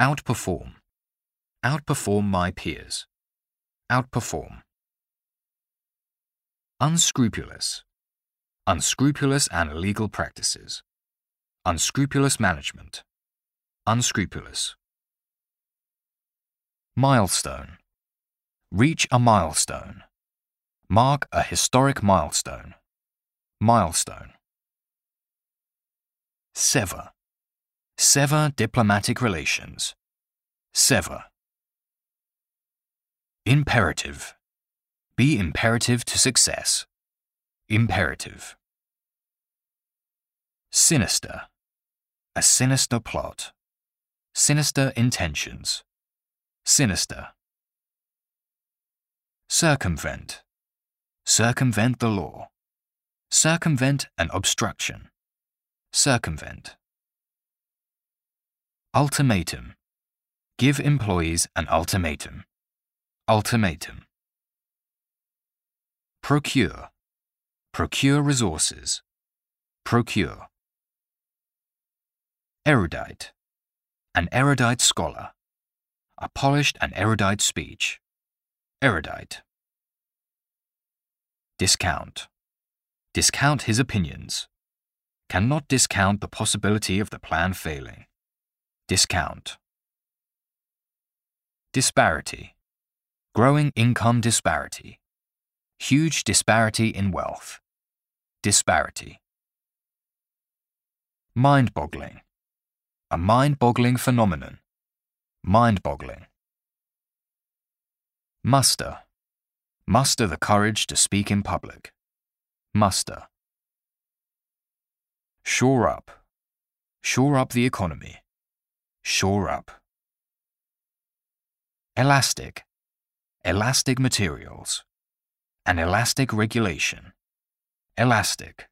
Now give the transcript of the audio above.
Outperform. Outperform my peers. Outperform. Unscrupulous. Unscrupulous and illegal practices. Unscrupulous management. Unscrupulous. Milestone. Reach a milestone. Mark a historic milestone. Milestone. Sever. Sever diplomatic relations. Sever. Imperative. Be imperative to success. Imperative. Sinister. A sinister plot. Sinister intentions. Sinister. Circumvent. Circumvent the law. Circumvent an obstruction. Circumvent. Ultimatum. Give employees an ultimatum. Ultimatum. Procure. Procure resources. Procure. Erudite. An erudite scholar. A polished and erudite speech. Erudite. Discount. Discount his opinions. Cannot discount the possibility of the plan failing. Discount. Disparity. Growing income disparity. Huge disparity in wealth. Disparity. Mind boggling. A mind boggling phenomenon. Mind boggling. Muster. Muster the courage to speak in public. Muster. Shore up. Shore up the economy. Shore up. Elastic. Elastic materials. An elastic regulation. Elastic.